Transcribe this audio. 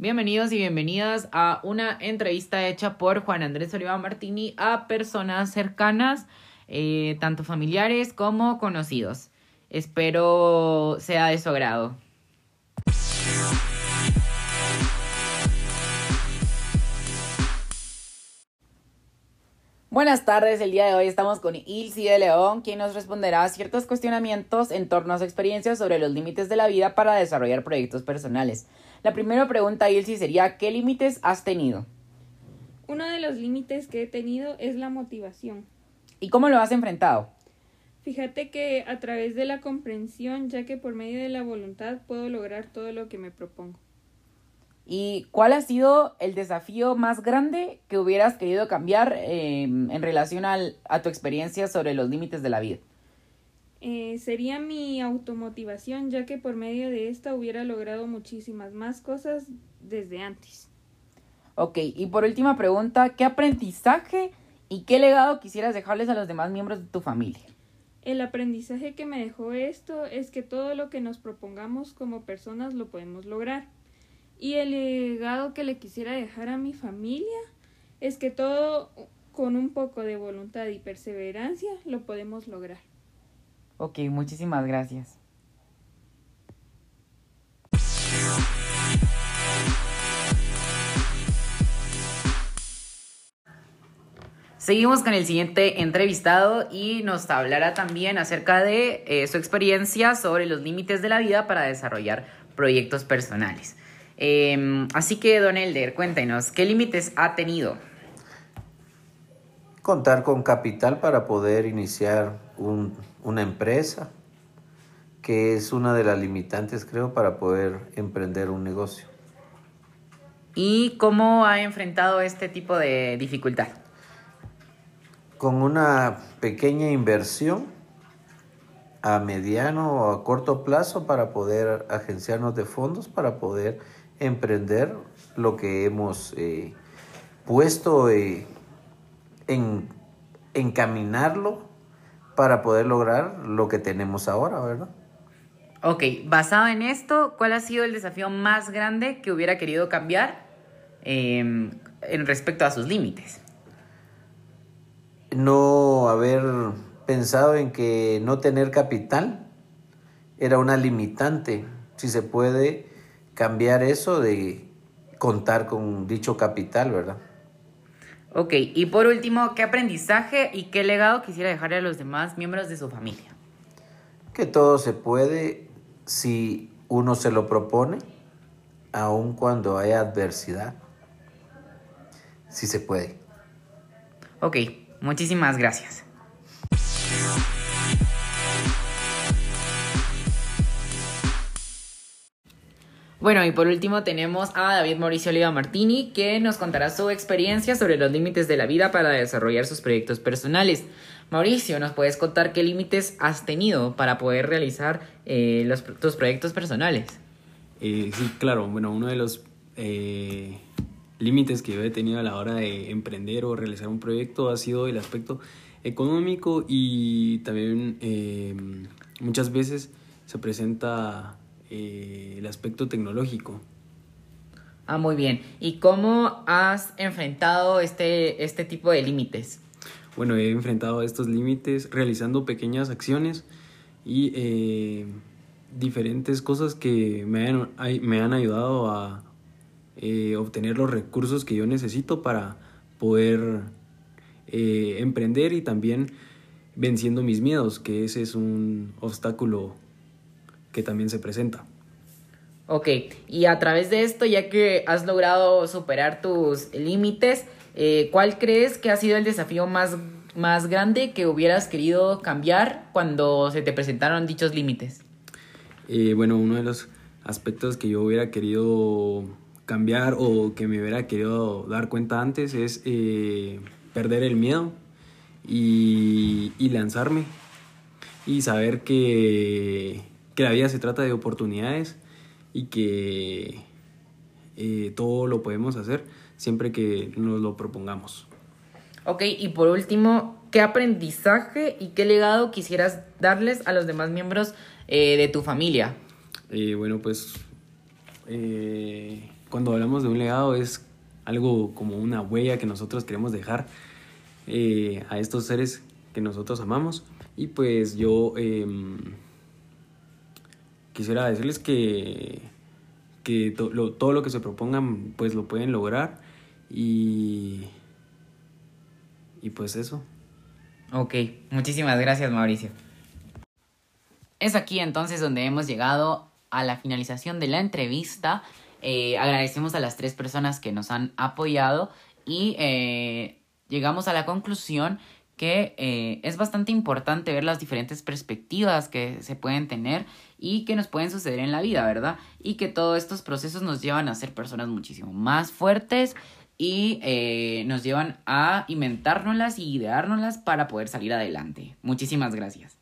Bienvenidos y bienvenidas a una entrevista hecha por Juan Andrés Oliva Martini a personas cercanas, eh, tanto familiares como conocidos. Espero sea de su agrado. Buenas tardes, el día de hoy estamos con Ilsi de León, quien nos responderá a ciertos cuestionamientos en torno a su experiencia sobre los límites de la vida para desarrollar proyectos personales. La primera pregunta, Ilsi, sería ¿qué límites has tenido? Uno de los límites que he tenido es la motivación. ¿Y cómo lo has enfrentado? Fíjate que a través de la comprensión, ya que por medio de la voluntad puedo lograr todo lo que me propongo. ¿Y cuál ha sido el desafío más grande que hubieras querido cambiar em, en relación al, a tu experiencia sobre los límites de la vida? Eh, sería mi automotivación, ya que por medio de esta hubiera logrado muchísimas más cosas desde antes. Ok, y por última pregunta, ¿qué aprendizaje y qué legado quisieras dejarles a los demás miembros de tu familia? El aprendizaje que me dejó esto es que todo lo que nos propongamos como personas lo podemos lograr. Y el legado que le quisiera dejar a mi familia es que todo con un poco de voluntad y perseverancia lo podemos lograr. Ok, muchísimas gracias. Seguimos con el siguiente entrevistado y nos hablará también acerca de eh, su experiencia sobre los límites de la vida para desarrollar proyectos personales. Em, así que, don Elder, cuéntenos, ¿qué límites ha tenido? Contar con capital para poder iniciar una empresa, que es una de las limitantes, creo, para poder emprender un negocio. ¿Y cómo ha enfrentado este tipo de dificultad? Con una pequeña inversión a mediano o a corto plazo para poder agenciarnos de fondos, para poder emprender lo que hemos eh, puesto eh, en encaminarlo para poder lograr lo que tenemos ahora, ¿verdad? Ok, basado en esto, ¿cuál ha sido el desafío más grande que hubiera querido cambiar em, en respecto a sus límites? No haber pensado en que no tener capital era una limitante. Si se puede cambiar eso de contar con dicho capital, ¿verdad? Ok, y por último, ¿qué aprendizaje y qué legado quisiera dejarle a los demás miembros de su familia? Que todo se puede si uno se lo propone, aun cuando hay adversidad. Si se puede. Ok, muchísimas gracias. Bueno, y por último tenemos a David Mauricio Oliva Martini, que nos contará su experiencia sobre los límites de la vida para desarrollar sus proyectos personales. Mauricio, ¿nos puedes contar qué límites has tenido para poder realizar eh, los, tus proyectos personales? Eh, sí, claro. Bueno, uno de los eh, límites que yo he tenido a la hora de emprender o realizar un proyecto ha sido el aspecto económico y también muchas veces se presenta eh, el aspecto tecnológico. Ah, muy bien. ¿Y cómo has enfrentado este, este tipo de límites? Bueno, he enfrentado estos límites realizando pequeñas acciones y eh, diferentes cosas que me han, me han ayudado a eh, obtener los recursos que yo necesito para poder emprender y también venciendo mis miedos, que ese es un obstáculo que también se presenta. Ok, y a través de esto, ya que has logrado superar tus límites, eh, ¿cuál crees que ha sido el desafío más, más grande que hubieras querido cambiar cuando se te presentaron dichos límites? Eh, bueno, uno de los aspectos que yo hubiera querido cambiar o que me hubiera querido dar cuenta antes es eh, perder el miedo y, y lanzarme y saber que que la vida se trata de oportunidades y que eh, todo lo podemos hacer siempre que nos lo propongamos. Ok, y por último, ¿qué aprendizaje y qué legado quisieras darles a los demás miembros eh, de tu familia? Eh, bueno, pues cuando hablamos de un legado es algo como una huella que nosotros queremos dejar eh, a estos seres que nosotros amamos. Y pues yo em, quisiera decirles que, que todo lo que se propongan pues lo pueden lograr y, y pues eso. Ok, muchísimas gracias Mauricio. Es aquí entonces donde hemos llegado a la finalización de la entrevista. Eh, agradecemos a las tres personas que nos han apoyado y eh, llegamos a la conclusión que eh, es bastante importante ver las diferentes perspectivas que se pueden tener y que nos pueden suceder en la vida, ¿verdad? Y que todos estos procesos nos llevan a ser personas muchísimo más fuertes y eh, nos llevan a inventárnoslas y ideárnoslas para poder salir adelante. Muchísimas gracias.